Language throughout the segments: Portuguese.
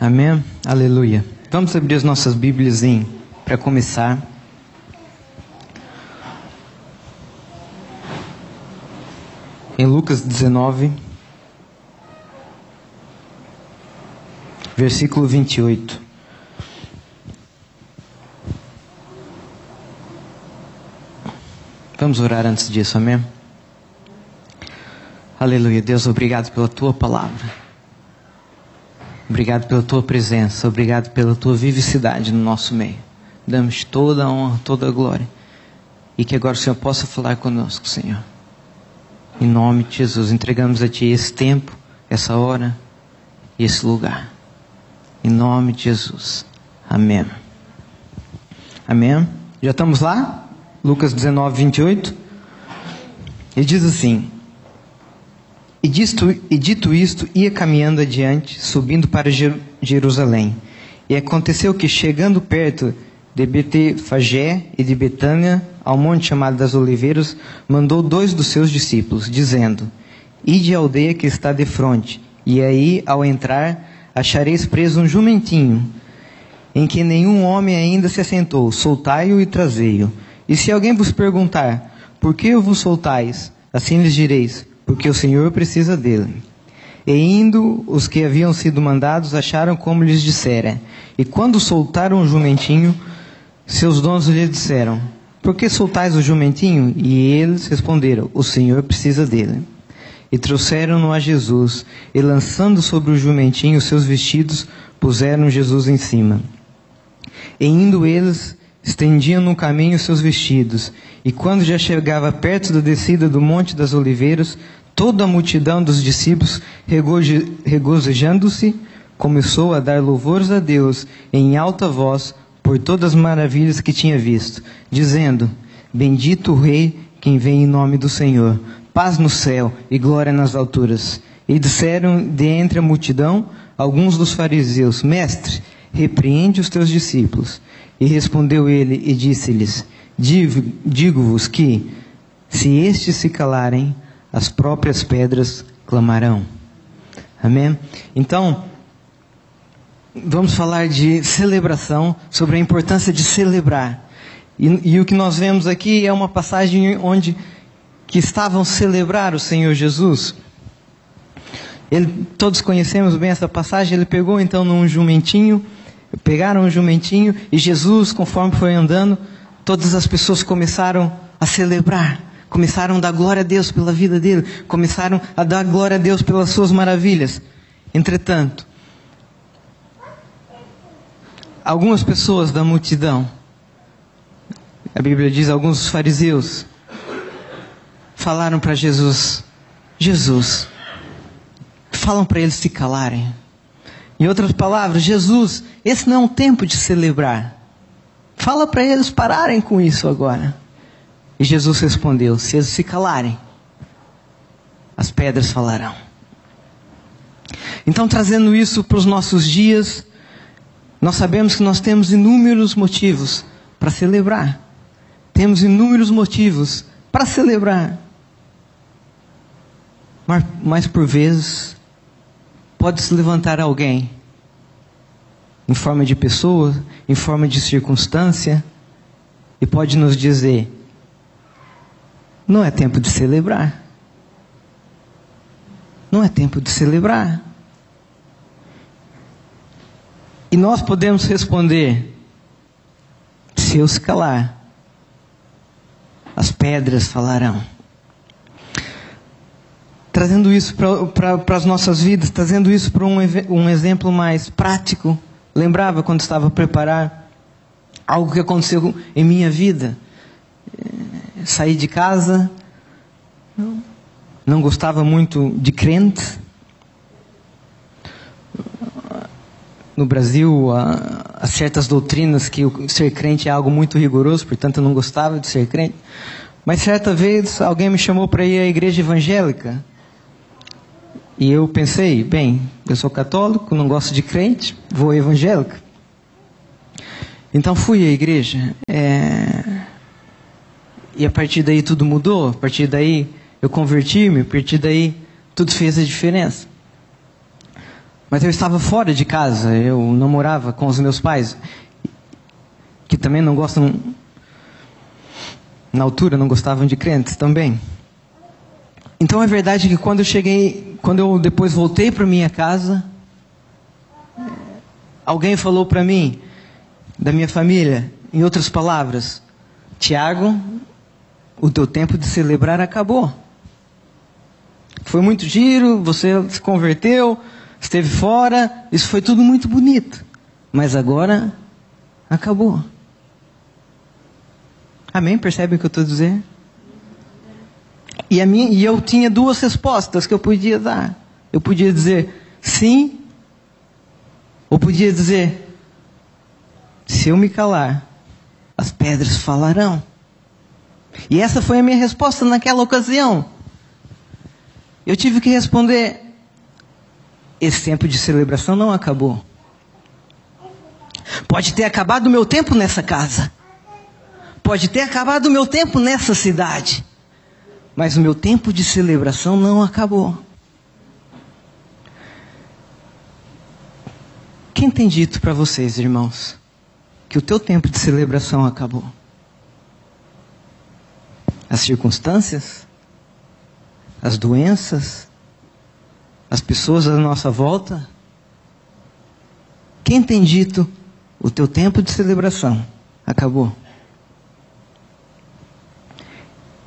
Amém? Aleluia. Vamos abrir as nossas Bíblias para começar. Em Lucas 19, versículo 28. Vamos orar antes disso, amém? Aleluia. Deus, obrigado pela tua palavra. Obrigado pela tua presença. Obrigado pela tua vivicidade no nosso meio. Damos toda a honra, toda a glória. E que agora o Senhor possa falar conosco, Senhor. Em nome de Jesus, entregamos a Ti esse tempo, essa hora e esse lugar. Em nome de Jesus. Amém. Amém. Já estamos lá? Lucas 19, 28. Ele diz assim: e dito, e dito isto, ia caminhando adiante, subindo para Jerusalém. E aconteceu que, chegando perto de Betefagé e de Betânia, ao monte chamado das Oliveiras, mandou dois dos seus discípulos, dizendo: Ide à aldeia que está de frente, e aí, ao entrar, achareis preso um jumentinho, em que nenhum homem ainda se assentou. Soltai-o e trazei-o. E se alguém vos perguntar, por que vos soltais? Assim lhes direis, porque o Senhor precisa dele. E indo, os que haviam sido mandados acharam como lhes dissera. E quando soltaram o jumentinho, seus donos lhe disseram: Por que soltais o jumentinho? E eles responderam: O Senhor precisa dele. E trouxeram-no a Jesus, e lançando sobre o jumentinho seus vestidos, puseram Jesus em cima. E indo eles, estendiam no caminho seus vestidos, e quando já chegava perto da descida do Monte das Oliveiras, toda a multidão dos discípulos, regozijando-se, começou a dar louvores a Deus em alta voz por todas as maravilhas que tinha visto, dizendo: Bendito o Rei quem vem em nome do Senhor, paz no céu e glória nas alturas. E disseram de entre a multidão alguns dos fariseus: Mestre, repreende os teus discípulos. E respondeu ele e disse-lhes: Digo-vos que, se estes se calarem, as próprias pedras clamarão. Amém? Então, vamos falar de celebração, sobre a importância de celebrar. E, e, o que nós vemos aqui é uma passagem onde que estavam celebrar o Senhor Jesus. Ele, todos conhecemos bem essa passagem. Ele pegou então num jumentinho, pegaram um jumentinho e Jesus, conforme foi andando, todas as pessoas começaram a celebrar começaram a dar glória a Deus pela vida dele, começaram a dar glória a Deus pelas suas maravilhas. Entretanto, algumas pessoas da multidão, a Bíblia diz, alguns fariseus, falaram para Jesus: Jesus, falam para eles se calarem. Em outras palavras, Jesus, esse não é um tempo de celebrar. Fala para eles pararem com isso agora. E Jesus respondeu: Se eles se calarem, as pedras falarão. Então, trazendo isso para os nossos dias, nós sabemos que nós temos inúmeros motivos para celebrar. Temos inúmeros motivos para celebrar. Mas, mas por vezes, pode se levantar alguém, em forma de pessoa, em forma de circunstância, e pode nos dizer: não é tempo de celebrar. Não é tempo de celebrar. E nós podemos responder: se eu se calar, as pedras falarão. Trazendo isso para as nossas vidas, trazendo isso para um, um exemplo mais prático. Lembrava quando estava a preparar algo que aconteceu em minha vida saí de casa, não gostava muito de crente. No Brasil, há, há certas doutrinas que ser crente é algo muito rigoroso, portanto eu não gostava de ser crente. Mas certa vez alguém me chamou para ir à igreja evangélica. E eu pensei, bem, eu sou católico, não gosto de crente, vou evangélica. Então fui à igreja. É... E a partir daí tudo mudou, a partir daí eu converti-me, a partir daí tudo fez a diferença. Mas eu estava fora de casa, eu não morava com os meus pais, que também não gostam, na altura não gostavam de crentes também. Então é verdade que quando eu cheguei, quando eu depois voltei para minha casa, alguém falou para mim, da minha família, em outras palavras, Tiago, o teu tempo de celebrar acabou. Foi muito giro, você se converteu, esteve fora, isso foi tudo muito bonito. Mas agora acabou. Amém? Percebem o que eu estou dizendo? E, a minha, e eu tinha duas respostas que eu podia dar. Eu podia dizer sim, ou podia dizer: se eu me calar, as pedras falarão. E essa foi a minha resposta naquela ocasião. Eu tive que responder: esse tempo de celebração não acabou. Pode ter acabado o meu tempo nessa casa. Pode ter acabado o meu tempo nessa cidade. Mas o meu tempo de celebração não acabou. Quem tem dito para vocês, irmãos, que o teu tempo de celebração acabou? As circunstâncias? As doenças? As pessoas à nossa volta? Quem tem dito o teu tempo de celebração acabou?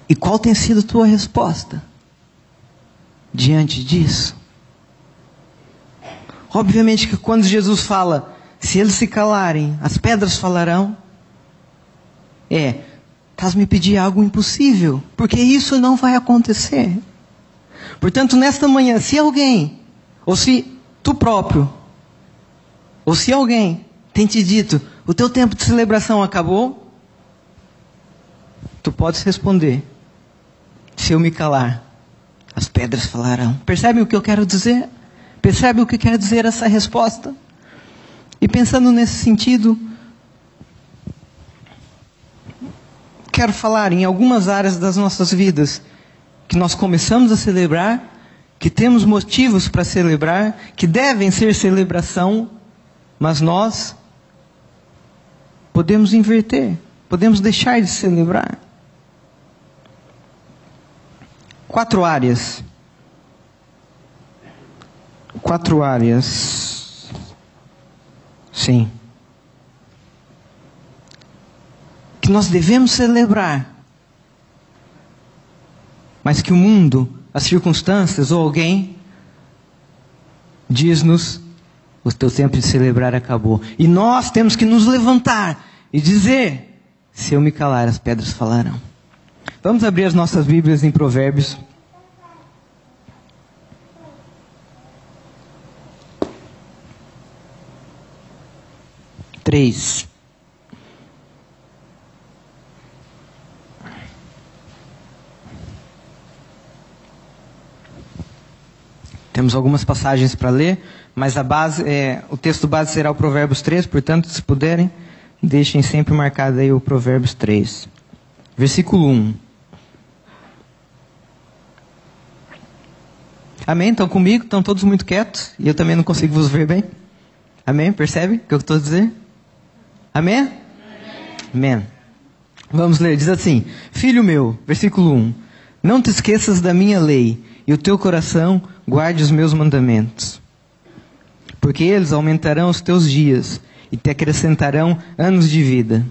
E qual tem sido a tua resposta diante disso? Obviamente que quando Jesus fala, se eles se calarem, as pedras falarão, é, estás me pedir algo impossível, porque isso não vai acontecer. Portanto, nesta manhã, se alguém, ou se tu próprio, ou se alguém tem te dito, o teu tempo de celebração acabou, tu podes responder, se eu me calar, as pedras falarão. Percebem o que eu quero dizer? Percebe o que quer dizer essa resposta? E pensando nesse sentido, quero falar em algumas áreas das nossas vidas que nós começamos a celebrar, que temos motivos para celebrar, que devem ser celebração, mas nós podemos inverter, podemos deixar de celebrar. Quatro áreas quatro áreas. Sim. Que nós devemos celebrar. Mas que o mundo, as circunstâncias ou alguém diz-nos: o teu tempo de celebrar acabou. E nós temos que nos levantar e dizer: se eu me calar, as pedras falarão. Vamos abrir as nossas Bíblias em Provérbios. 3. Temos algumas passagens para ler, mas a base, é, o texto base será o Provérbios 3, portanto, se puderem, deixem sempre marcado aí o Provérbios 3. Versículo 1. Amém? Estão comigo? Estão todos muito quietos? E eu também não consigo vos ver bem? Amém? Percebe o que eu estou a dizer? Amém? Amém. Vamos ler, diz assim: Filho meu, versículo 1: Não te esqueças da minha lei, e o teu coração guarde os meus mandamentos. Porque eles aumentarão os teus dias e te acrescentarão anos de vida.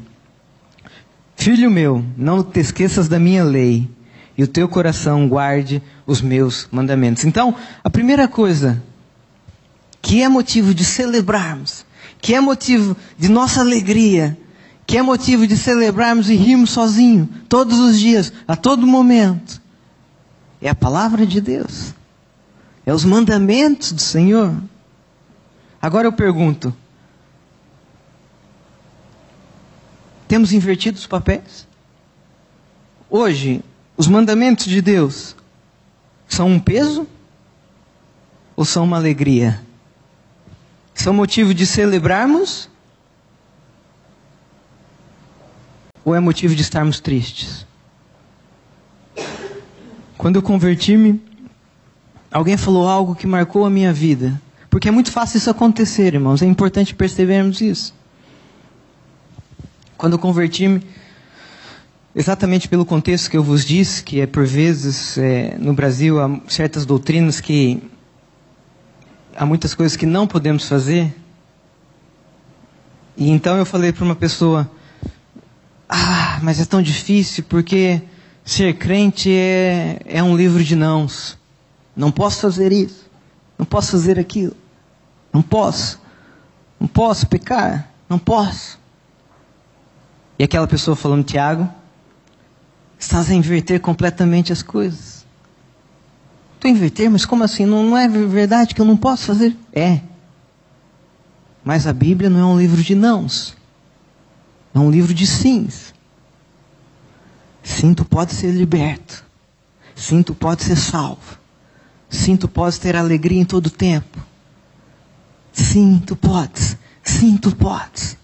Filho meu, não te esqueças da minha lei, e o teu coração guarde os meus mandamentos. Então, a primeira coisa que é motivo de celebrarmos que é motivo de nossa alegria, que é motivo de celebrarmos e rirmos sozinho, todos os dias, a todo momento, é a palavra de Deus, é os mandamentos do Senhor. Agora eu pergunto: temos invertido os papéis? Hoje, os mandamentos de Deus são um peso ou são uma alegria? são motivo de celebrarmos? Ou é motivo de estarmos tristes? Quando eu converti-me, alguém falou algo que marcou a minha vida. Porque é muito fácil isso acontecer, irmãos. É importante percebermos isso. Quando eu converti-me, exatamente pelo contexto que eu vos disse, que é por vezes é, no Brasil há certas doutrinas que há muitas coisas que não podemos fazer. E então eu falei para uma pessoa: Ah, mas é tão difícil porque ser crente é, é um livro de nãos. Não posso fazer isso. Não posso fazer aquilo. Não posso. Não posso pecar. Não posso. E aquela pessoa falando, Tiago, estás a inverter completamente as coisas. A inverter, mas como assim? Não, não é verdade que eu não posso fazer? É. Mas a Bíblia não é um livro de nãos. É um livro de sims. Sim, tu pode ser liberto. Sim, tu pode ser salvo. Sim, tu podes ter alegria em todo tempo. Sim, tu podes. Sim, tu podes.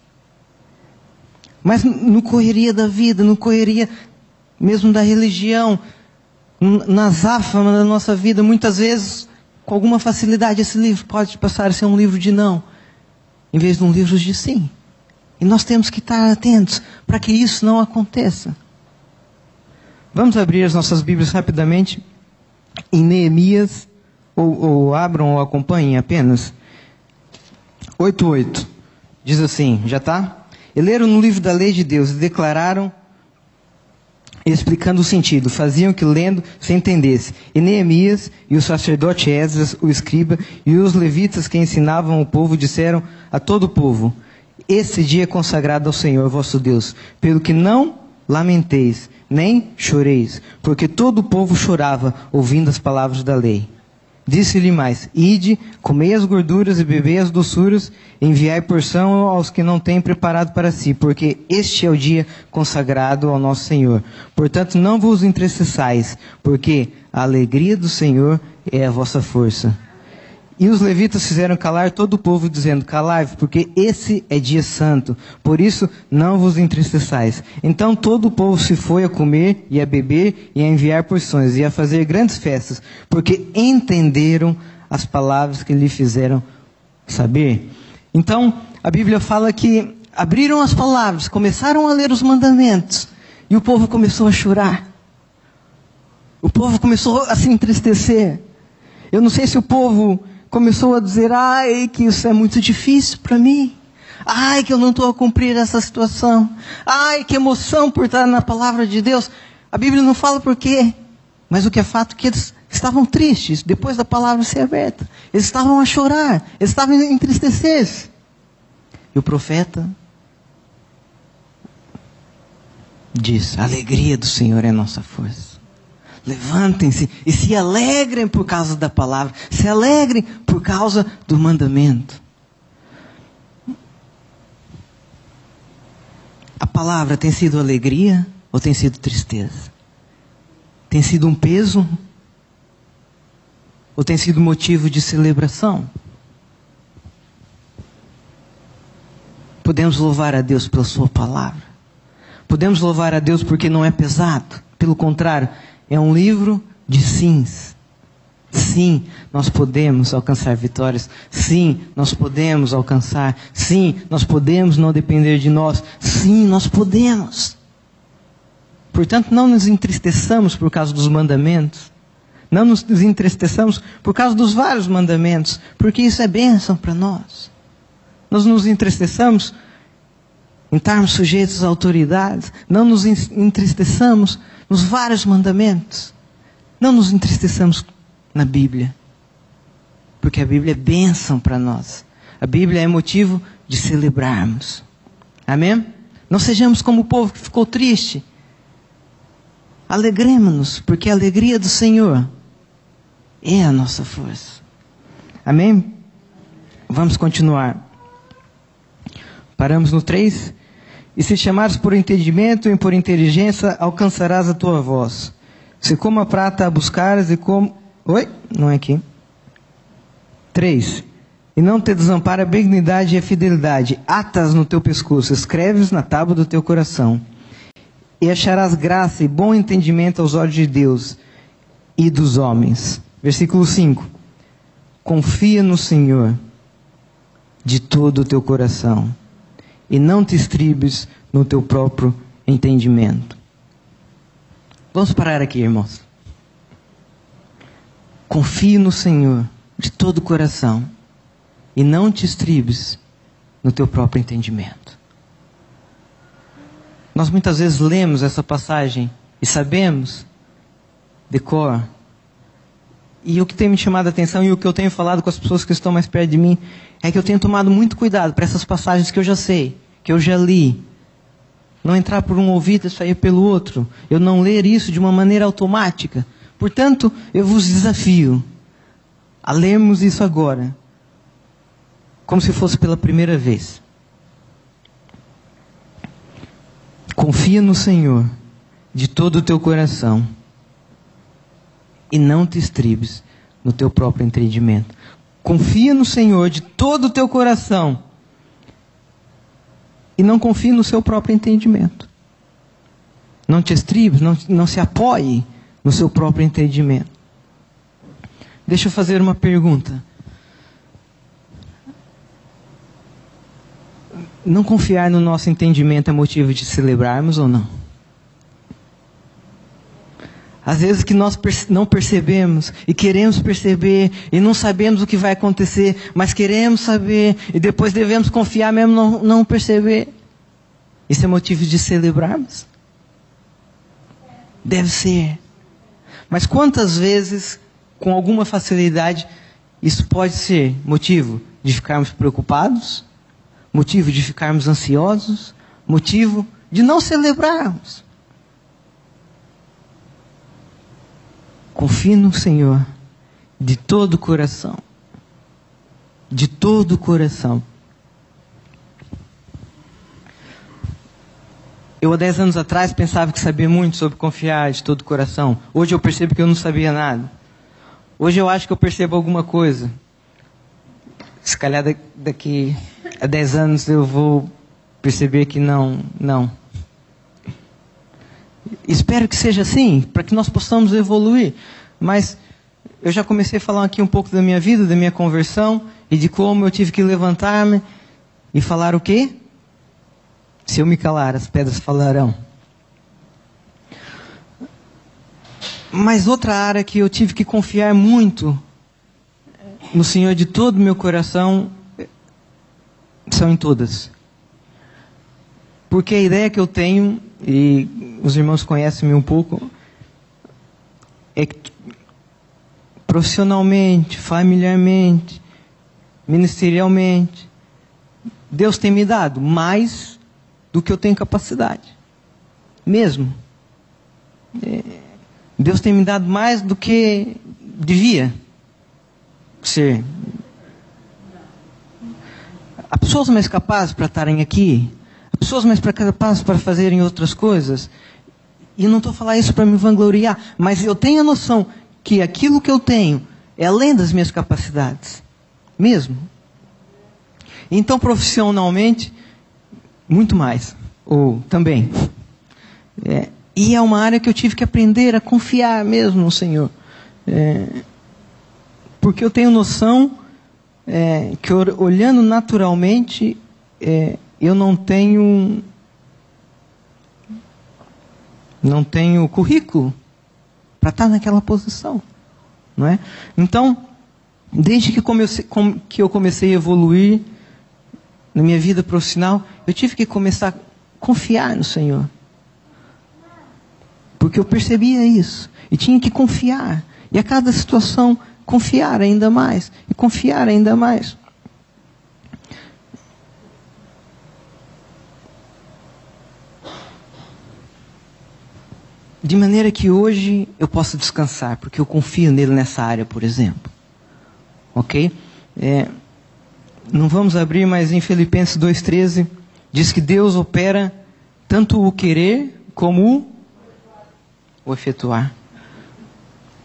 Mas no correria da vida, no correria mesmo da religião, na záfama da nossa vida, muitas vezes, com alguma facilidade, esse livro pode passar a ser um livro de não, em vez de um livro de sim. E nós temos que estar atentos para que isso não aconteça. Vamos abrir as nossas Bíblias rapidamente em Neemias, ou, ou abram ou acompanhem apenas. 8.8. Diz assim, já está? E leram no livro da lei de Deus e declararam, explicando o sentido, faziam que lendo se entendesse. E Neemias e o sacerdote Esdras, o escriba, e os levitas que ensinavam o povo disseram a todo o povo, esse dia é consagrado ao Senhor vosso Deus, pelo que não lamenteis, nem choreis, porque todo o povo chorava ouvindo as palavras da lei. Disse-lhe mais: Ide, comei as gorduras e bebei as doçuras, enviai porção aos que não têm preparado para si, porque este é o dia consagrado ao nosso Senhor. Portanto, não vos entristeçais, porque a alegria do Senhor é a vossa força. E os levitas fizeram calar todo o povo, dizendo: Calai-vos, porque esse é dia santo, por isso não vos entristeçais. Então todo o povo se foi a comer e a beber e a enviar porções e a fazer grandes festas, porque entenderam as palavras que lhe fizeram saber. Então a Bíblia fala que abriram as palavras, começaram a ler os mandamentos e o povo começou a chorar. O povo começou a se entristecer. Eu não sei se o povo começou a dizer: ai, que isso é muito difícil para mim. Ai, que eu não estou a cumprir essa situação. Ai, que emoção por estar na palavra de Deus. A Bíblia não fala por quê. Mas o que é fato é que eles estavam tristes depois da palavra ser aberta. Eles estavam a chorar. Eles estavam a entristecer. E o profeta diz: A alegria do Senhor é nossa força. Levantem-se e se alegrem por causa da palavra, se alegrem por causa do mandamento. A palavra tem sido alegria ou tem sido tristeza? Tem sido um peso ou tem sido motivo de celebração? Podemos louvar a Deus pela Sua palavra. Podemos louvar a Deus porque não é pesado. Pelo contrário, é um livro de sims. Sim, nós podemos alcançar vitórias. Sim, nós podemos alcançar. Sim, nós podemos não depender de nós. Sim, nós podemos. Portanto, não nos entristeçamos por causa dos mandamentos. Não nos entristeçamos por causa dos vários mandamentos, porque isso é bênção para nós. Nós nos entristeçamos em estarmos sujeitos à autoridade. Não nos entristeçamos nos vários mandamentos. Não nos entristeçamos na Bíblia. Porque a Bíblia é bênção para nós. A Bíblia é motivo de celebrarmos. Amém? Não sejamos como o povo que ficou triste. Alegremos-nos, porque a alegria do Senhor é a nossa força. Amém? Vamos continuar. Paramos no 3. E se chamares por entendimento e por inteligência, alcançarás a tua voz. Se como a prata a buscares e como. Oi? Não é aqui. 3. E não te desampara a benignidade e a fidelidade. Atas no teu pescoço, escreves na tábua do teu coração. E acharás graça e bom entendimento aos olhos de Deus e dos homens. Versículo 5. Confia no Senhor de todo o teu coração e não te estribes no teu próprio entendimento. Vamos parar aqui, irmãos. Confie no Senhor de todo o coração e não te estribes no teu próprio entendimento. Nós muitas vezes lemos essa passagem e sabemos de cor. E o que tem me chamado a atenção e o que eu tenho falado com as pessoas que estão mais perto de mim é que eu tenho tomado muito cuidado para essas passagens que eu já sei, que eu já li. Não entrar por um ouvido e sair pelo outro. Eu não ler isso de uma maneira automática. Portanto, eu vos desafio a lermos isso agora, como se fosse pela primeira vez. Confia no Senhor de todo o teu coração e não te estribes no teu próprio entendimento. Confia no Senhor de todo o teu coração e não confie no seu próprio entendimento. Não te estribes, não, não se apoie no seu próprio entendimento. Deixa eu fazer uma pergunta. Não confiar no nosso entendimento é motivo de celebrarmos ou não? Às vezes que nós não percebemos e queremos perceber e não sabemos o que vai acontecer, mas queremos saber e depois devemos confiar mesmo não, não perceber. Isso é motivo de celebrarmos? Deve ser. Mas quantas vezes, com alguma facilidade, isso pode ser motivo de ficarmos preocupados, motivo de ficarmos ansiosos, motivo de não celebrarmos? Confie no Senhor de todo o coração. De todo o coração. Eu, há dez anos atrás, pensava que sabia muito sobre confiar de todo o coração. Hoje eu percebo que eu não sabia nada. Hoje eu acho que eu percebo alguma coisa. Se calhar daqui a dez anos eu vou perceber que não, não. Espero que seja assim, para que nós possamos evoluir. Mas eu já comecei a falar aqui um pouco da minha vida, da minha conversão e de como eu tive que levantar-me e falar o quê? Se eu me calar, as pedras falarão. Mas outra área que eu tive que confiar muito no Senhor de todo o meu coração são em todas. Porque a ideia que eu tenho, e os irmãos conhecem-me um pouco, é que profissionalmente, familiarmente, ministerialmente, Deus tem me dado mais do que eu tenho capacidade. Mesmo. É, Deus tem me dado mais do que devia ser. Há pessoas mais capazes para estarem aqui, pessoas mais capazes para fazerem outras coisas. E não estou falando isso para me vangloriar, mas eu tenho a noção que aquilo que eu tenho é além das minhas capacidades. Mesmo. Então, profissionalmente, muito mais. Ou também. É, e é uma área que eu tive que aprender a confiar mesmo no Senhor. É, porque eu tenho noção é, que olhando naturalmente, é, eu não tenho não tenho currículo para estar naquela posição, não é? Então, desde que, comecei, que eu comecei a evoluir na minha vida profissional, eu tive que começar a confiar no Senhor. Porque eu percebia isso. E tinha que confiar. E a cada situação, confiar ainda mais. E confiar ainda mais. De maneira que hoje eu possa descansar, porque eu confio nele nessa área, por exemplo. Ok? É, não vamos abrir, mas em Filipenses 2,13 diz que Deus opera tanto o querer como o, o efetuar.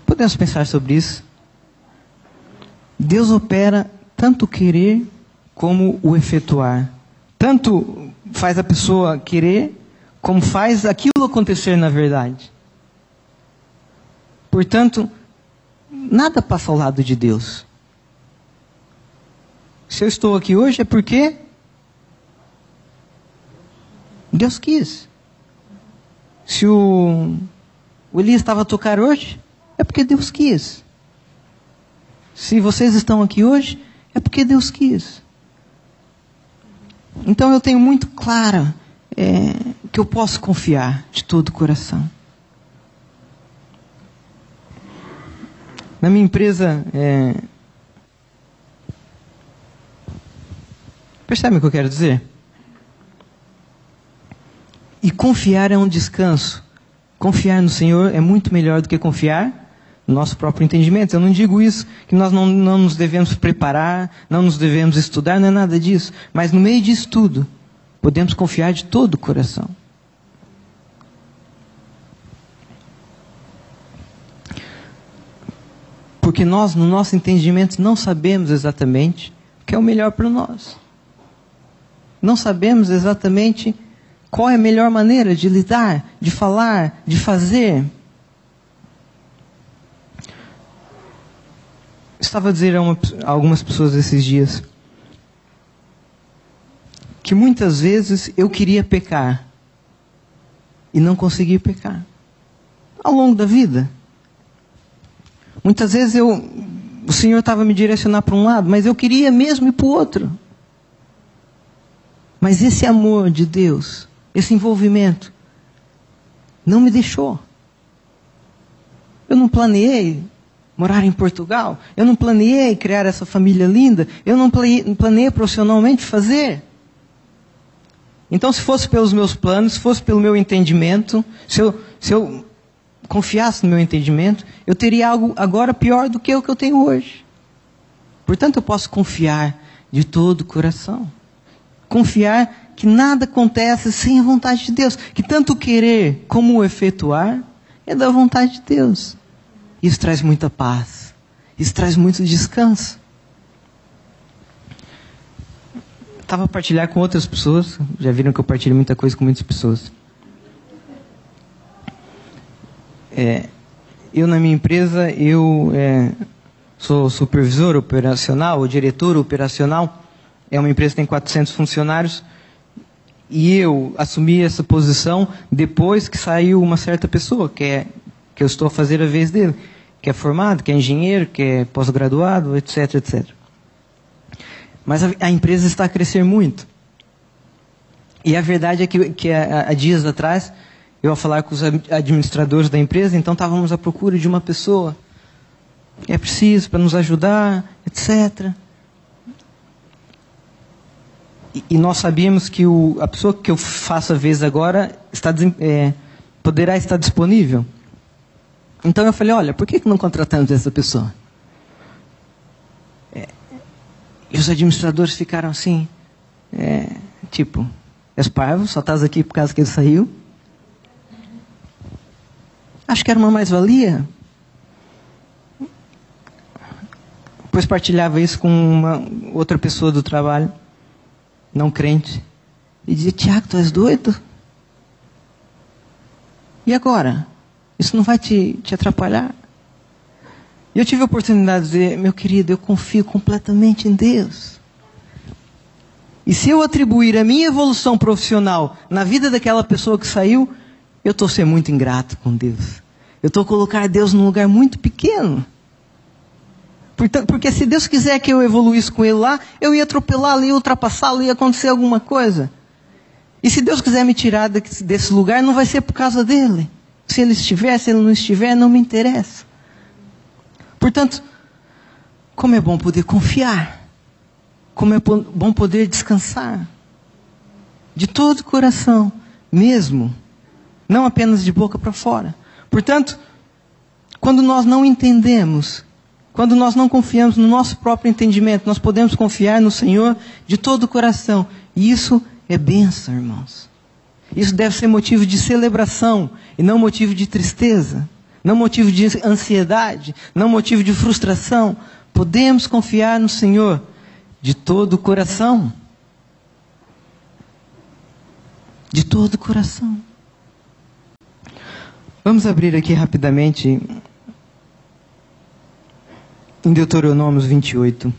Podemos pensar sobre isso? Deus opera tanto o querer como o efetuar. Tanto faz a pessoa querer como faz aquilo acontecer na verdade. Portanto, nada passa ao lado de Deus. Se eu estou aqui hoje é porque Deus quis. Se o, o Elias estava a tocar hoje, é porque Deus quis. Se vocês estão aqui hoje, é porque Deus quis. Então eu tenho muito claro é, que eu posso confiar de todo o coração. Na minha empresa, é... percebe o que eu quero dizer? E confiar é um descanso. Confiar no Senhor é muito melhor do que confiar no nosso próprio entendimento. Eu não digo isso, que nós não, não nos devemos preparar, não nos devemos estudar, não é nada disso. Mas no meio disso tudo, podemos confiar de todo o coração. Porque nós, no nosso entendimento, não sabemos exatamente o que é o melhor para nós. Não sabemos exatamente qual é a melhor maneira de lidar, de falar, de fazer. Estava a dizer a, uma, a algumas pessoas esses dias que muitas vezes eu queria pecar e não conseguia pecar ao longo da vida. Muitas vezes eu, o Senhor estava me direcionar para um lado, mas eu queria mesmo ir para o outro. Mas esse amor de Deus, esse envolvimento, não me deixou. Eu não planeei morar em Portugal. Eu não planeei criar essa família linda. Eu não planeei profissionalmente fazer. Então, se fosse pelos meus planos, se fosse pelo meu entendimento, se eu, se eu confiasse no meu entendimento, eu teria algo agora pior do que o que eu tenho hoje. Portanto, eu posso confiar de todo o coração. Confiar que nada acontece sem a vontade de Deus. Que tanto querer como o efetuar é da vontade de Deus. Isso traz muita paz. Isso traz muito descanso. Estava a partilhar com outras pessoas. Já viram que eu partilho muita coisa com muitas pessoas. É, eu na minha empresa, eu é, sou supervisor operacional, ou diretor operacional. É uma empresa que tem 400 funcionários. E eu assumi essa posição depois que saiu uma certa pessoa, que é que eu estou a fazer a vez dele, que é formado, que é engenheiro, que é pós-graduado, etc, etc. Mas a, a, empresa está a crescer muito. E a verdade é que, que há dias atrás eu a falar com os administradores da empresa, então estávamos à procura de uma pessoa. É preciso para nos ajudar, etc. E, e nós sabíamos que o, a pessoa que eu faço a vez agora está, é, poderá estar disponível. Então eu falei, olha, por que, não contratamos essa pessoa? É, e os administradores ficaram assim, é, tipo, és parvo, só estás aqui por causa que ele saiu. Acho que era uma mais-valia. Depois partilhava isso com uma outra pessoa do trabalho, não crente. E dizia: Tiago, tu és doido? E agora? Isso não vai te, te atrapalhar? E eu tive a oportunidade de dizer: Meu querido, eu confio completamente em Deus. E se eu atribuir a minha evolução profissional na vida daquela pessoa que saiu, eu estou sendo muito ingrato com Deus. Eu estou colocar Deus num lugar muito pequeno. Porque se Deus quiser que eu evoluísse com Ele lá, eu ia atropelá-lo, ia ultrapassá-lo, ia acontecer alguma coisa. E se Deus quiser me tirar desse lugar, não vai ser por causa dele. Se ele estiver, se ele não estiver, não me interessa. Portanto, como é bom poder confiar. Como é bom poder descansar. De todo o coração, mesmo não apenas de boca para fora. Portanto, quando nós não entendemos, quando nós não confiamos no nosso próprio entendimento, nós podemos confiar no Senhor de todo o coração. E isso é bênção, irmãos. Isso deve ser motivo de celebração e não motivo de tristeza, não motivo de ansiedade, não motivo de frustração. Podemos confiar no Senhor de todo o coração. De todo o coração. Vamos abrir aqui rapidamente em Deuteronômio 28.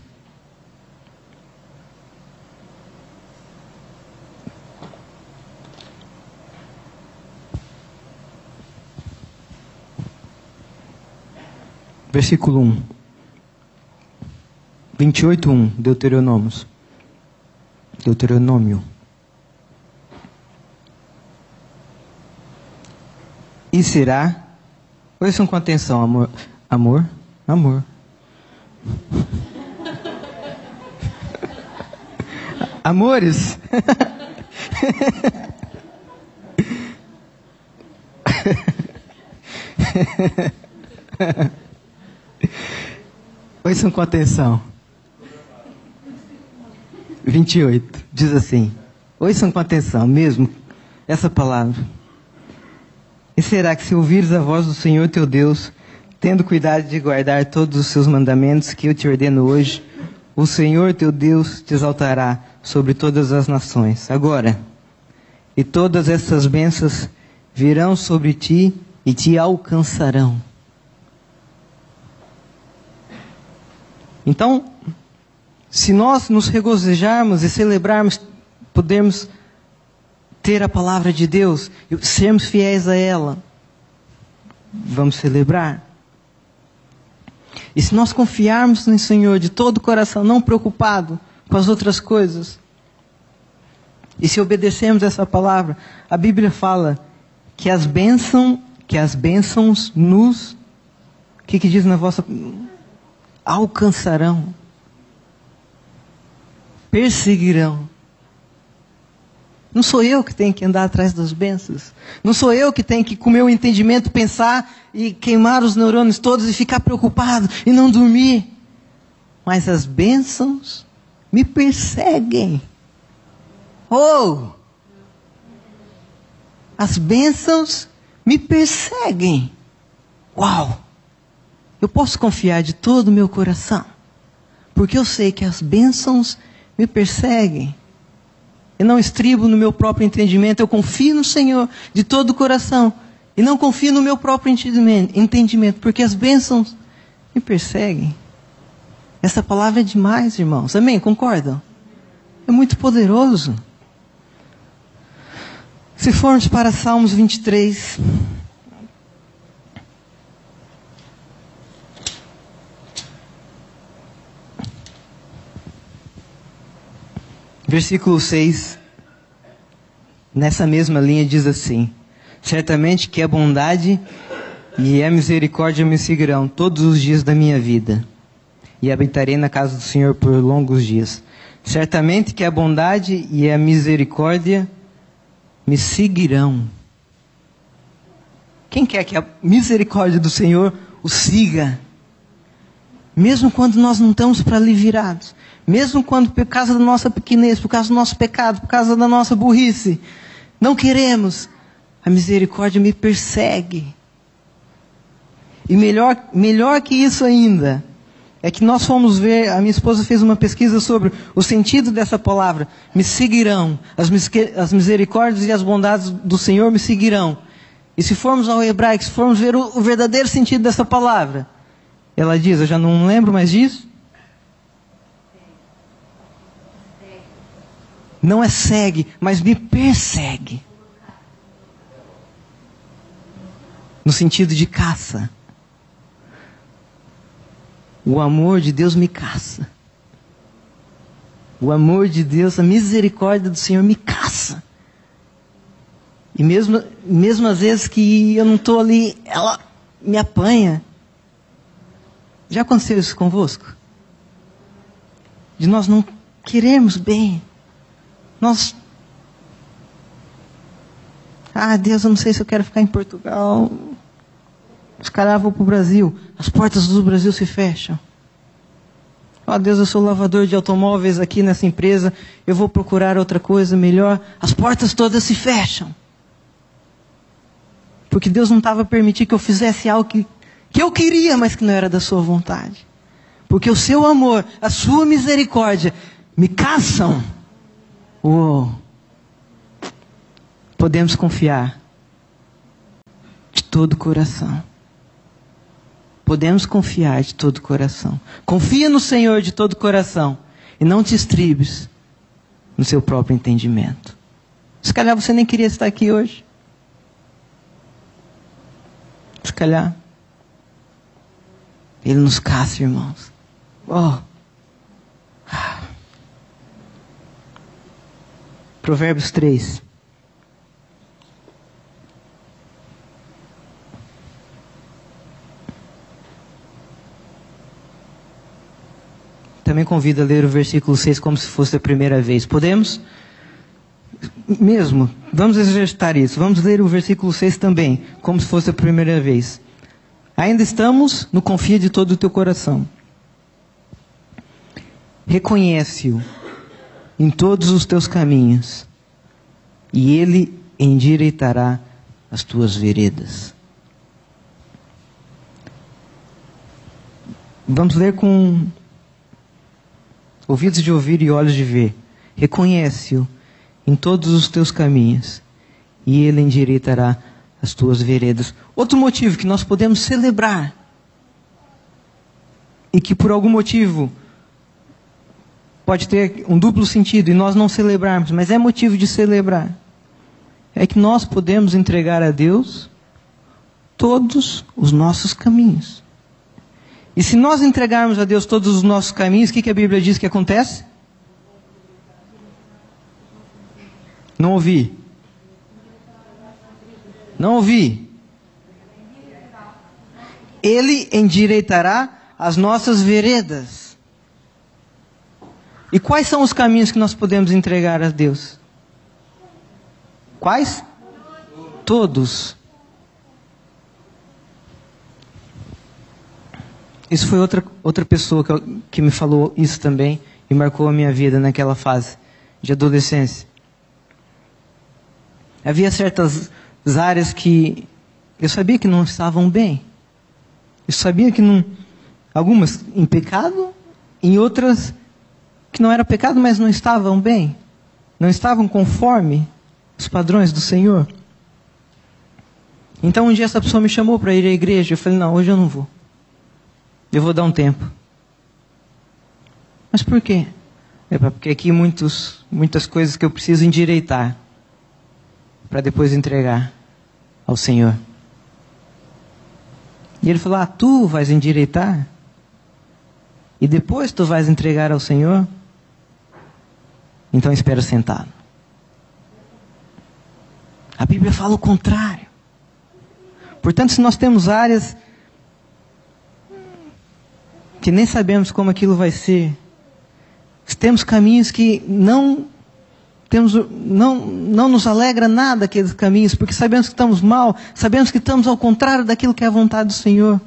Versículo 1. 28, 1, Deuteronômio. Deuteronômio. E será, ouçam com atenção, amor, amor, amor. Amores. Ouçam com atenção. 28 diz assim: Ouçam com atenção mesmo essa palavra. E será que se ouvires a voz do Senhor teu Deus, tendo cuidado de guardar todos os seus mandamentos que eu te ordeno hoje, o Senhor teu Deus te exaltará sobre todas as nações. Agora, e todas essas bênçãos virão sobre ti e te alcançarão. Então, se nós nos regozijarmos e celebrarmos, podemos ter a palavra de Deus sermos fiéis a ela, vamos celebrar. E se nós confiarmos no Senhor de todo o coração, não preocupado com as outras coisas, e se obedecermos essa palavra, a Bíblia fala que as bênçãos, que as bênçãos nos, o que, que diz na vossa, alcançarão, perseguirão. Não sou eu que tenho que andar atrás das bênçãos. Não sou eu que tenho que, com meu entendimento, pensar e queimar os neurônios todos e ficar preocupado e não dormir. Mas as bênçãos me perseguem. Oh! As bênçãos me perseguem. Uau! Eu posso confiar de todo o meu coração, porque eu sei que as bênçãos me perseguem. Eu não estribo no meu próprio entendimento, eu confio no Senhor de todo o coração. E não confio no meu próprio entendimento, porque as bênçãos me perseguem. Essa palavra é demais, irmãos. Amém? Concordam? É muito poderoso. Se formos para Salmos 23. Versículo 6. Nessa mesma linha diz assim: Certamente que a bondade e a misericórdia me seguirão todos os dias da minha vida, e habitarei na casa do Senhor por longos dias. Certamente que a bondade e a misericórdia me seguirão. Quem quer que a misericórdia do Senhor o siga? Mesmo quando nós não estamos para ali virados. Mesmo quando, por causa da nossa pequenez, por causa do nosso pecado, por causa da nossa burrice, não queremos. A misericórdia me persegue. E melhor, melhor que isso ainda, é que nós fomos ver, a minha esposa fez uma pesquisa sobre o sentido dessa palavra. Me seguirão, as, as misericórdias e as bondades do Senhor me seguirão. E se formos ao hebraico, se formos ver o, o verdadeiro sentido dessa palavra, ela diz, eu já não lembro mais disso. Não é segue, mas me persegue. No sentido de caça. O amor de Deus me caça. O amor de Deus, a misericórdia do Senhor me caça. E mesmo, mesmo às vezes que eu não estou ali, ela me apanha. Já aconteceu isso convosco? De nós não queremos bem. Nós. Ah, Deus, eu não sei se eu quero ficar em Portugal. Os caras vão para o Brasil, as portas do Brasil se fecham. Oh, Deus, eu sou lavador de automóveis aqui nessa empresa, eu vou procurar outra coisa melhor. As portas todas se fecham. Porque Deus não estava permitindo que eu fizesse algo que, que eu queria, mas que não era da sua vontade. Porque o seu amor, a sua misericórdia, me caçam. Oh. Podemos confiar de todo o coração podemos confiar de todo o coração. Confia no Senhor de todo o coração e não te estribes no seu próprio entendimento. Se calhar você nem queria estar aqui hoje. Se calhar. Ele nos caça, irmãos. Oh. Provérbios 3. Também convido a ler o versículo 6 como se fosse a primeira vez. Podemos? Mesmo, vamos exercitar isso. Vamos ler o versículo 6 também, como se fosse a primeira vez. Ainda estamos no confia de todo o teu coração. Reconhece-o em todos os teus caminhos, e ele endireitará as tuas veredas. Vamos ler com ouvidos de ouvir e olhos de ver. Reconhece-o em todos os teus caminhos, e ele endireitará as tuas veredas. Outro motivo que nós podemos celebrar, e que por algum motivo pode ter um duplo sentido e nós não celebrarmos, mas é motivo de celebrar, é que nós podemos entregar a Deus todos os nossos caminhos. E se nós entregarmos a Deus todos os nossos caminhos, o que, que a Bíblia diz que acontece? Não ouvi. Não ouvi. Ele endireitará as nossas veredas. E quais são os caminhos que nós podemos entregar a Deus? Quais? Todos. Isso foi outra, outra pessoa que, que me falou isso também e marcou a minha vida naquela fase de adolescência. Havia certas áreas que eu sabia que não estavam bem. Eu sabia que não. Algumas em pecado, em outras que não era pecado, mas não estavam bem. Não estavam conforme os padrões do Senhor. Então um dia essa pessoa me chamou para ir à igreja. Eu falei: não, hoje eu não vou. Eu vou dar um tempo. Mas por quê? É porque aqui muitos, muitas coisas que eu preciso endireitar para depois entregar ao Senhor. E ele falou: Ah, tu vais endireitar? E depois tu vais entregar ao Senhor? Então espera sentado. A Bíblia fala o contrário. Portanto, se nós temos áreas que nem sabemos como aquilo vai ser, se temos caminhos que não temos, não, não nos alegra nada aqueles caminhos, porque sabemos que estamos mal, sabemos que estamos ao contrário daquilo que é a vontade do Senhor.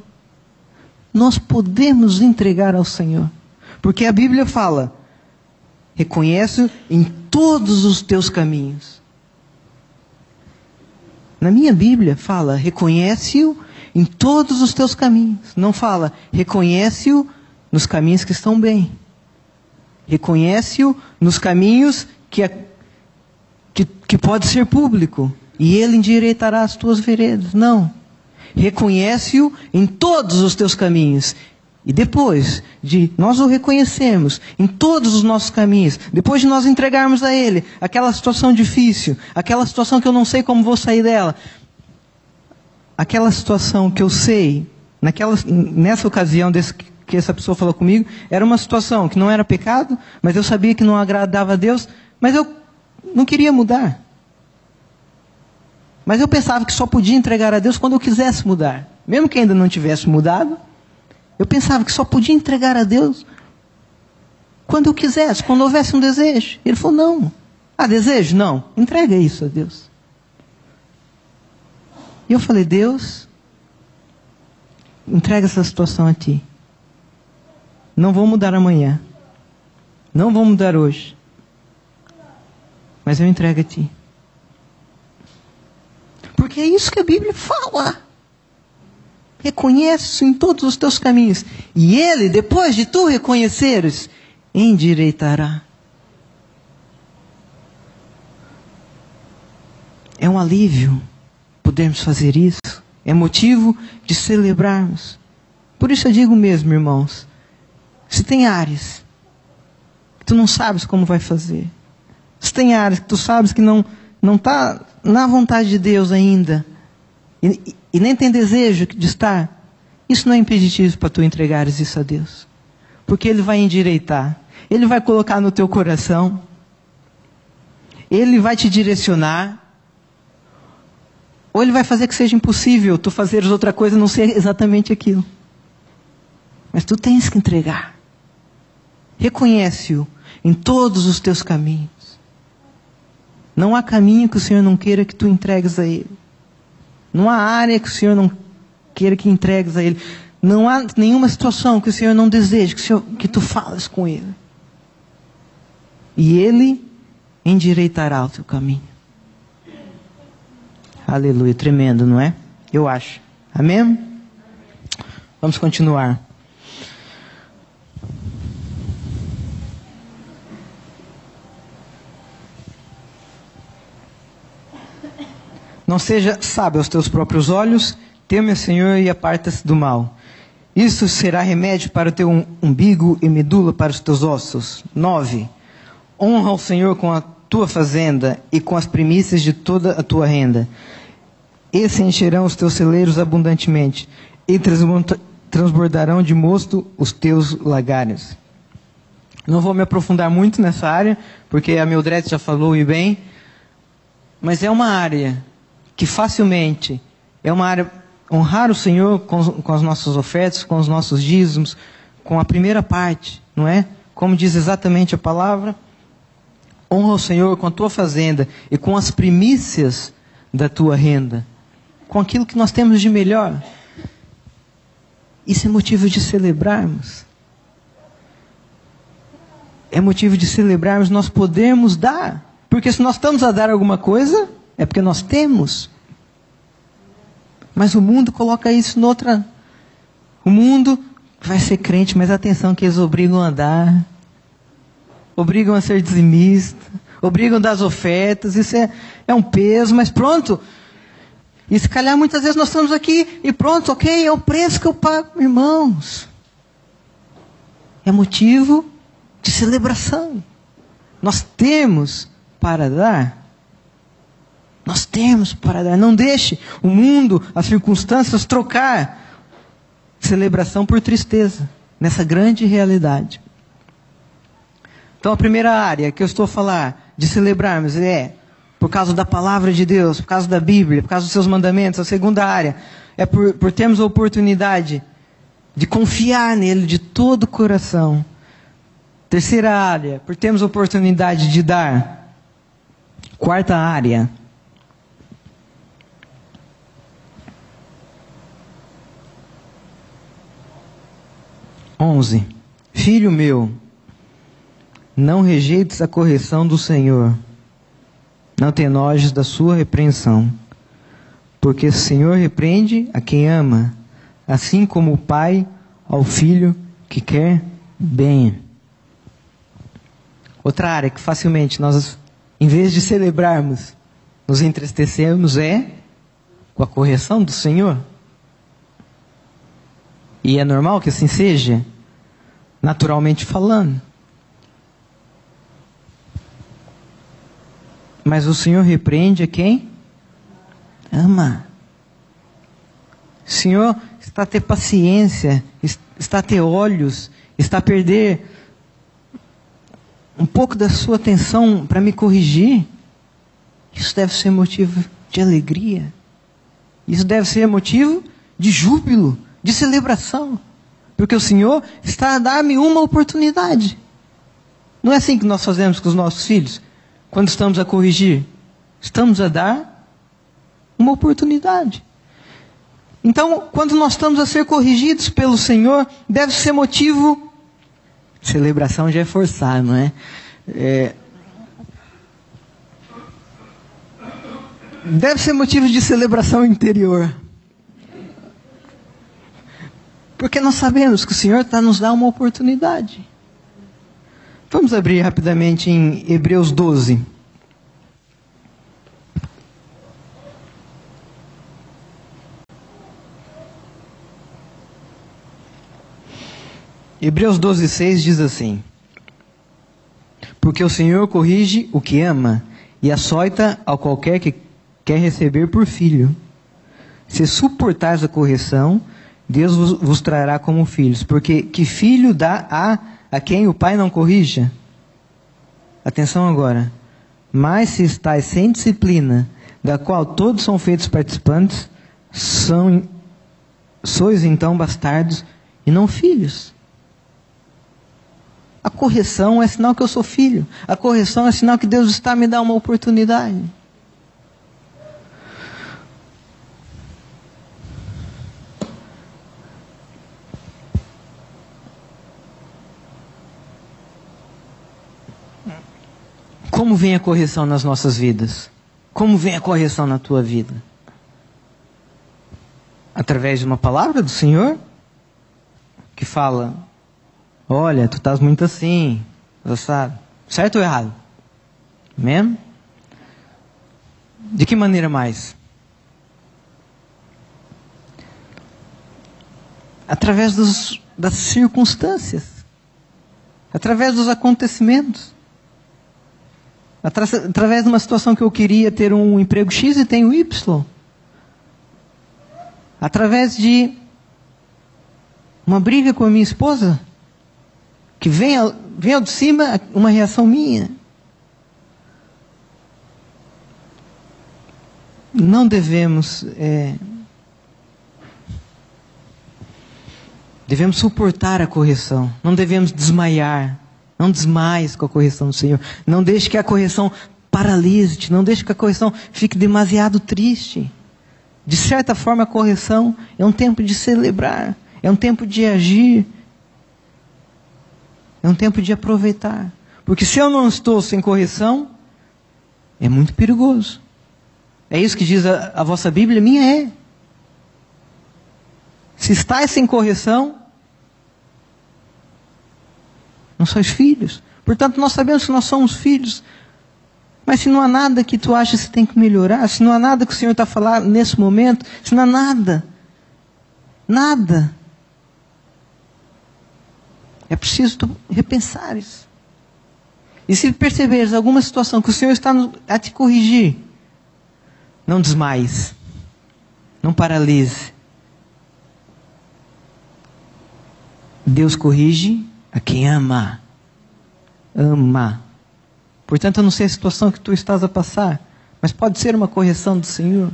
Nós podemos entregar ao Senhor, porque a Bíblia fala: reconhece em todos os teus caminhos. Na minha Bíblia fala: reconhece-o em todos os teus caminhos. Não fala: reconhece-o nos caminhos que estão bem. Reconhece-o nos caminhos que é que, que pode ser público, e ele endireitará as tuas veredas. Não. Reconhece-o em todos os teus caminhos. E depois de nós o reconhecermos em todos os nossos caminhos, depois de nós entregarmos a Ele aquela situação difícil, aquela situação que eu não sei como vou sair dela, aquela situação que eu sei, naquela, nessa ocasião desse, que essa pessoa falou comigo, era uma situação que não era pecado, mas eu sabia que não agradava a Deus, mas eu não queria mudar. Mas eu pensava que só podia entregar a Deus quando eu quisesse mudar. Mesmo que ainda não tivesse mudado, eu pensava que só podia entregar a Deus quando eu quisesse, quando houvesse um desejo. Ele falou: não. Ah, desejo? Não. Entrega isso a Deus. E eu falei: Deus, entrega essa situação a Ti. Não vou mudar amanhã. Não vou mudar hoje mas eu entrego a ti. Porque é isso que a Bíblia fala. Reconhece em todos os teus caminhos. E Ele, depois de tu reconheceres, endireitará. É um alívio podermos fazer isso. É motivo de celebrarmos. Por isso eu digo mesmo, irmãos, se tem áreas que tu não sabes como vai fazer, se tem áreas que tu sabes que não não está na vontade de Deus ainda, e, e nem tem desejo de estar, Isso não é impeditivo para tu entregares isso a Deus. Porque Ele vai endireitar. Ele vai colocar no teu coração. Ele vai te direcionar. Ou Ele vai fazer que seja impossível tu fazeres outra coisa não ser exatamente aquilo. Mas tu tens que entregar. Reconhece-o em todos os teus caminhos. Não há caminho que o Senhor não queira que tu entregues a Ele. Não há área que o Senhor não queira que entregues a Ele. Não há nenhuma situação que o Senhor não deseje que, Senhor, que tu fales com Ele. E Ele endireitará o teu caminho. Aleluia, tremendo, não é? Eu acho. Amém? Vamos continuar. Não seja sábio aos teus próprios olhos, teme o Senhor e aparta-se do mal. Isso será remédio para o teu umbigo e medula para os teus ossos. 9. Honra o Senhor com a tua fazenda e com as primícias de toda a tua renda. Esse encherão os teus celeiros abundantemente, e transbordarão de mosto os teus lagares. Não vou me aprofundar muito nessa área, porque a Mildred já falou e bem, mas é uma área que facilmente é uma área honrar o Senhor com, com as nossas ofertas, com os nossos dízimos, com a primeira parte, não é? Como diz exatamente a palavra, honra o Senhor com a tua fazenda e com as primícias da tua renda, com aquilo que nós temos de melhor. Isso é motivo de celebrarmos. É motivo de celebrarmos nós podemos dar. Porque se nós estamos a dar alguma coisa, é porque nós temos. Mas o mundo coloca isso noutra. O mundo vai ser crente, mas atenção que eles obrigam a andar, obrigam a ser dizimista, obrigam a dar as ofertas, isso é, é um peso, mas pronto. E se calhar muitas vezes nós estamos aqui e pronto, ok, é o preço que eu pago, irmãos. É motivo de celebração. Nós temos para dar. Nós temos para dar. Não deixe o mundo, as circunstâncias trocar celebração por tristeza nessa grande realidade. Então a primeira área que eu estou a falar de celebrarmos é por causa da palavra de Deus, por causa da Bíblia, por causa dos seus mandamentos. A segunda área é por, por termos a oportunidade de confiar nele de todo o coração. Terceira área, por termos a oportunidade de dar. Quarta área, 11. Filho meu, não rejeites a correção do Senhor, não te enojes da sua repreensão, porque o Senhor repreende a quem ama, assim como o pai ao filho que quer bem. Outra área que facilmente nós, em vez de celebrarmos, nos entristecemos é com a correção do Senhor. E é normal que assim seja, naturalmente falando. Mas o Senhor repreende a quem? Ama. O Senhor está a ter paciência, está a ter olhos, está a perder um pouco da sua atenção para me corrigir. Isso deve ser motivo de alegria. Isso deve ser motivo de júbilo de celebração. Porque o Senhor está a dar-me uma oportunidade. Não é assim que nós fazemos com os nossos filhos? Quando estamos a corrigir, estamos a dar uma oportunidade. Então, quando nós estamos a ser corrigidos pelo Senhor, deve ser motivo. Celebração já é forçar, não é? é deve ser motivo de celebração interior. Porque nós sabemos que o Senhor está nos dando uma oportunidade. Vamos abrir rapidamente em Hebreus 12. Hebreus 12, 6 diz assim: Porque o Senhor corrige o que ama e açoita ao qualquer que quer receber por filho. Se suportares a correção, Deus vos, vos trará como filhos, porque que filho dá a, a quem o pai não corrija? Atenção agora. Mas se estáis sem disciplina, da qual todos são feitos participantes, são, sois então bastardos e não filhos. A correção é sinal que eu sou filho. A correção é sinal que Deus está me dando uma oportunidade. Como vem a correção nas nossas vidas? Como vem a correção na tua vida? Através de uma palavra do Senhor que fala: Olha, tu estás muito assim, sabe? Certo ou errado? Amém? De que maneira mais? Através dos, das circunstâncias, através dos acontecimentos, através de uma situação que eu queria ter um emprego X e tenho Y, através de uma briga com a minha esposa, que venha, venha de cima uma reação minha. Não devemos. É, devemos suportar a correção. Não devemos desmaiar. Não desmaies com a correção do Senhor. Não deixe que a correção paralise-te. Não deixe que a correção fique demasiado triste. De certa forma, a correção é um tempo de celebrar. É um tempo de agir é um tempo de aproveitar. Porque se eu não estou sem correção, é muito perigoso. É isso que diz a, a vossa Bíblia? Minha é. Se estás sem correção, não sois filhos. Portanto, nós sabemos que nós somos filhos. Mas se não há nada que tu achas que tem que melhorar, se não há nada que o Senhor está falando nesse momento, se não há nada, nada, é preciso repensar isso. E se perceberes alguma situação que o Senhor está a te corrigir, não desmaies. Não paralise. Deus corrige a quem ama. Ama. Portanto, eu não sei a situação que tu estás a passar, mas pode ser uma correção do Senhor.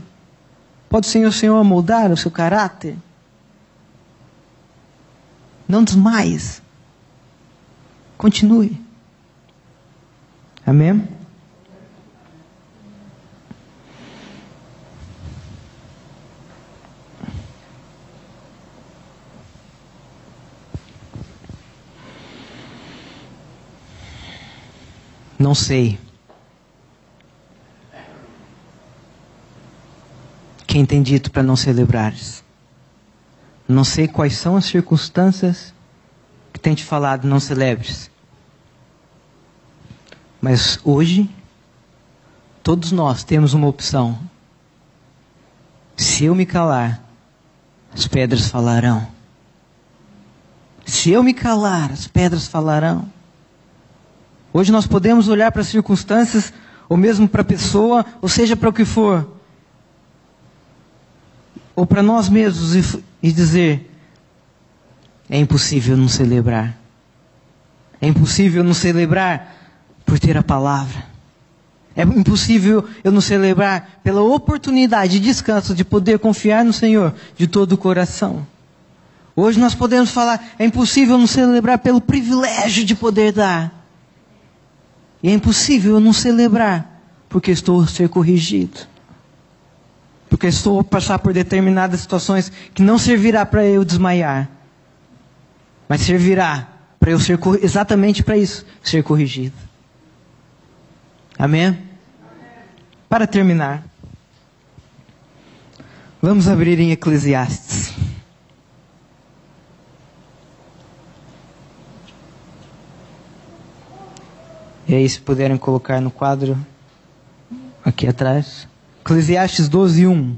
Pode ser o Senhor moldar o seu caráter. Não desmaies. Continue. Amém? Não sei. Quem tem dito para não celebrares? Não sei quais são as circunstâncias que tem te falado não celebres. Mas hoje, todos nós temos uma opção. Se eu me calar, as pedras falarão. Se eu me calar, as pedras falarão. Hoje nós podemos olhar para as circunstâncias, ou mesmo para a pessoa, ou seja, para o que for, ou para nós mesmos e, e dizer: é impossível não celebrar. É impossível não celebrar por ter a palavra. É impossível eu não celebrar pela oportunidade de descanso, de poder confiar no Senhor de todo o coração. Hoje nós podemos falar, é impossível não celebrar pelo privilégio de poder dar. E é impossível eu não celebrar porque estou a ser corrigido. Porque estou a passar por determinadas situações que não servirá para eu desmaiar, mas servirá para eu ser exatamente para isso, ser corrigido. Amém? Para terminar, vamos abrir em Eclesiastes. E aí, se puderem colocar no quadro aqui atrás. Eclesiastes 12, 1.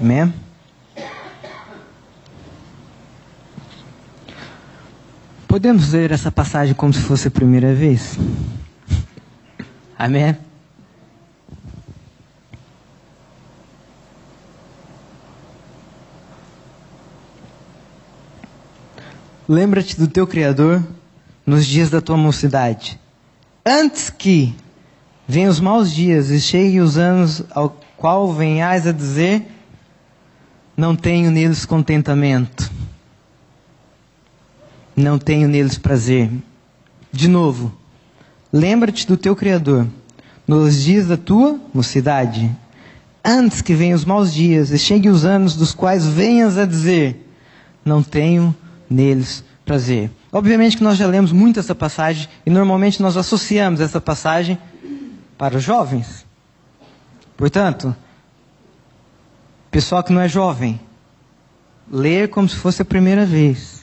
Amém? Podemos ler essa passagem como se fosse a primeira vez? Amém? Lembra-te do teu Criador nos dias da tua mocidade, antes que venham os maus dias e cheguem os anos ao qual venhais a dizer: Não tenho neles contentamento, não tenho neles prazer. De novo, lembra-te do teu Criador nos dias da tua mocidade, antes que venham os maus dias e cheguem os anos dos quais venhas a dizer: Não tenho neles prazer. Obviamente que nós já lemos muito essa passagem e normalmente nós associamos essa passagem para os jovens. Portanto, pessoal que não é jovem, ler como se fosse a primeira vez.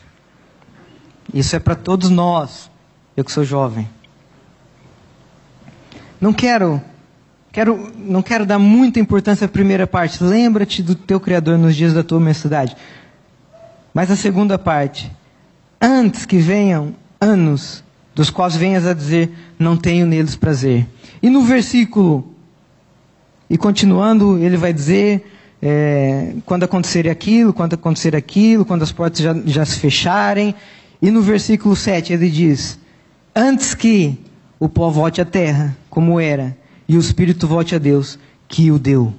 Isso é para todos nós, eu que sou jovem. Não quero, quero, não quero dar muita importância à primeira parte. Lembra-te do teu Criador nos dias da tua mocidade. Mas a segunda parte, antes que venham anos dos quais venhas a dizer, não tenho neles prazer. E no versículo, e continuando, ele vai dizer, é, quando acontecer aquilo, quando acontecer aquilo, quando as portas já, já se fecharem. E no versículo 7 ele diz, antes que o pó volte à terra, como era, e o Espírito volte a Deus, que o deu.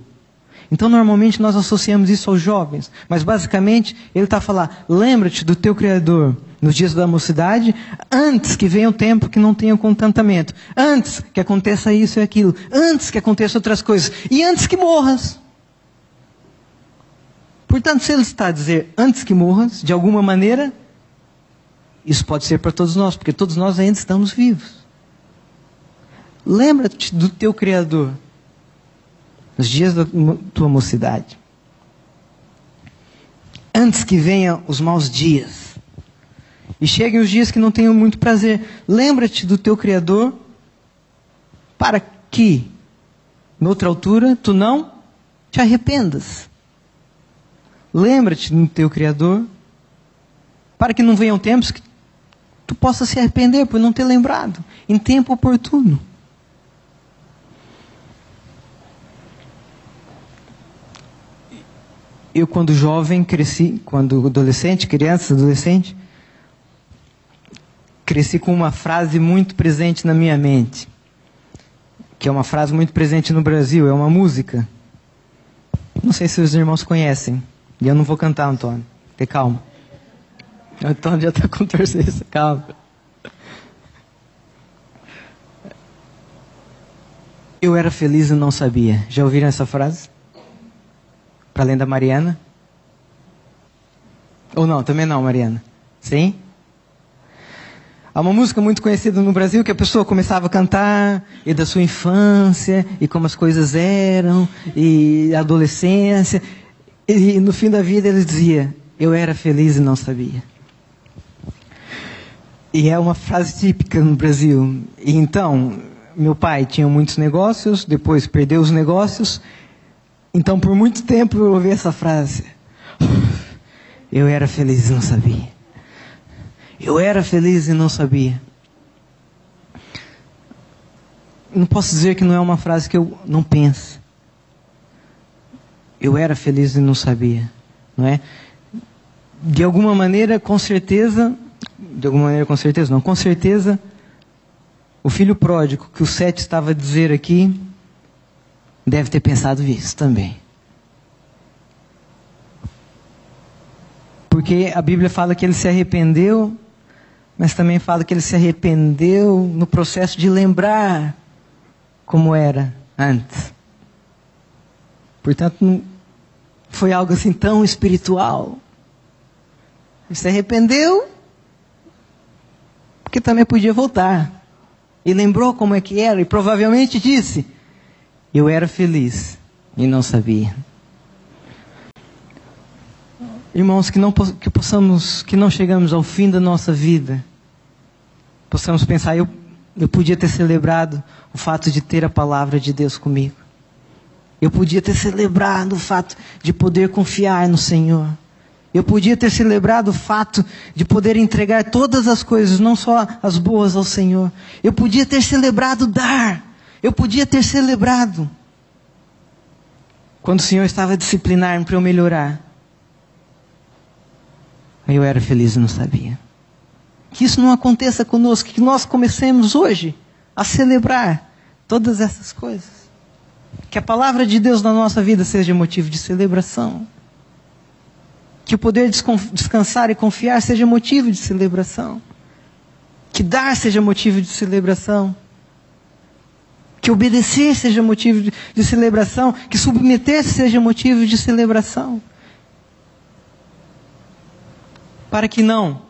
Então, normalmente nós associamos isso aos jovens, mas basicamente ele está falar: lembra-te do teu Criador nos dias da mocidade, antes que venha o tempo que não tenha contentamento, antes que aconteça isso e aquilo, antes que aconteça outras coisas, e antes que morras. Portanto, se ele está a dizer antes que morras, de alguma maneira, isso pode ser para todos nós, porque todos nós ainda estamos vivos. Lembra-te do teu Criador nos dias da tua mocidade. Antes que venham os maus dias e cheguem os dias que não tenham muito prazer, lembra-te do teu Criador para que, noutra altura, tu não te arrependas. Lembra-te do teu Criador para que não venham tempos que tu possa se arrepender por não ter lembrado em tempo oportuno. eu quando jovem cresci, quando adolescente, criança, adolescente, cresci com uma frase muito presente na minha mente, que é uma frase muito presente no Brasil, é uma música. Não sei se os irmãos conhecem, e eu não vou cantar, Antônio. Tem calma. O Antônio já está com torcida, calma. Eu era feliz e não sabia. Já ouviram essa frase? Para além da Mariana? Ou não, também não, Mariana? Sim? Há uma música muito conhecida no Brasil que a pessoa começava a cantar e da sua infância e como as coisas eram e adolescência e no fim da vida ele dizia: eu era feliz e não sabia. E é uma frase típica no Brasil. E então, meu pai tinha muitos negócios, depois perdeu os negócios então, por muito tempo eu ouvi essa frase. Eu era feliz e não sabia. Eu era feliz e não sabia. Não posso dizer que não é uma frase que eu não penso. Eu era feliz e não sabia, não é? De alguma maneira, com certeza, de alguma maneira, com certeza, não, com certeza, o filho pródigo que o Sete estava a dizer aqui, deve ter pensado isso também. Porque a Bíblia fala que ele se arrependeu, mas também fala que ele se arrependeu no processo de lembrar como era antes. Portanto, não foi algo assim tão espiritual. Ele se arrependeu, porque também podia voltar. E lembrou como é que era, e provavelmente disse: eu era feliz e não sabia. Irmãos, que não que possamos, que não chegamos ao fim da nossa vida, possamos pensar, eu, eu podia ter celebrado o fato de ter a palavra de Deus comigo. Eu podia ter celebrado o fato de poder confiar no Senhor. Eu podia ter celebrado o fato de poder entregar todas as coisas, não só as boas ao Senhor. Eu podia ter celebrado dar. Eu podia ter celebrado. Quando o Senhor estava a disciplinar-me para eu melhorar. Eu era feliz e não sabia. Que isso não aconteça conosco, que nós comecemos hoje a celebrar todas essas coisas. Que a palavra de Deus na nossa vida seja motivo de celebração. Que o poder descansar e confiar seja motivo de celebração. Que dar seja motivo de celebração. Que obedecer seja motivo de, celebração. Que submeter-se seja motivo de celebração. Para que não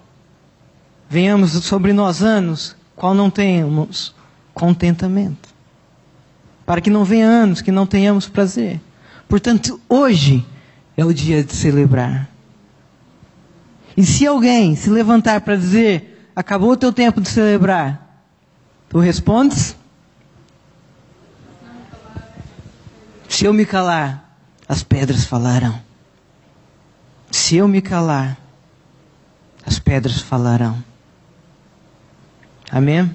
venhamos sobre nós anos qual não tenhamos contentamento. Para que não venha anos que não tenhamos prazer. Portanto, hoje é o dia de celebrar. E se alguém se levantar para dizer, acabou o teu tempo de celebrar, tu respondes? Se eu me calar, as pedras falarão. Se eu me calar, as pedras falarão. Amém?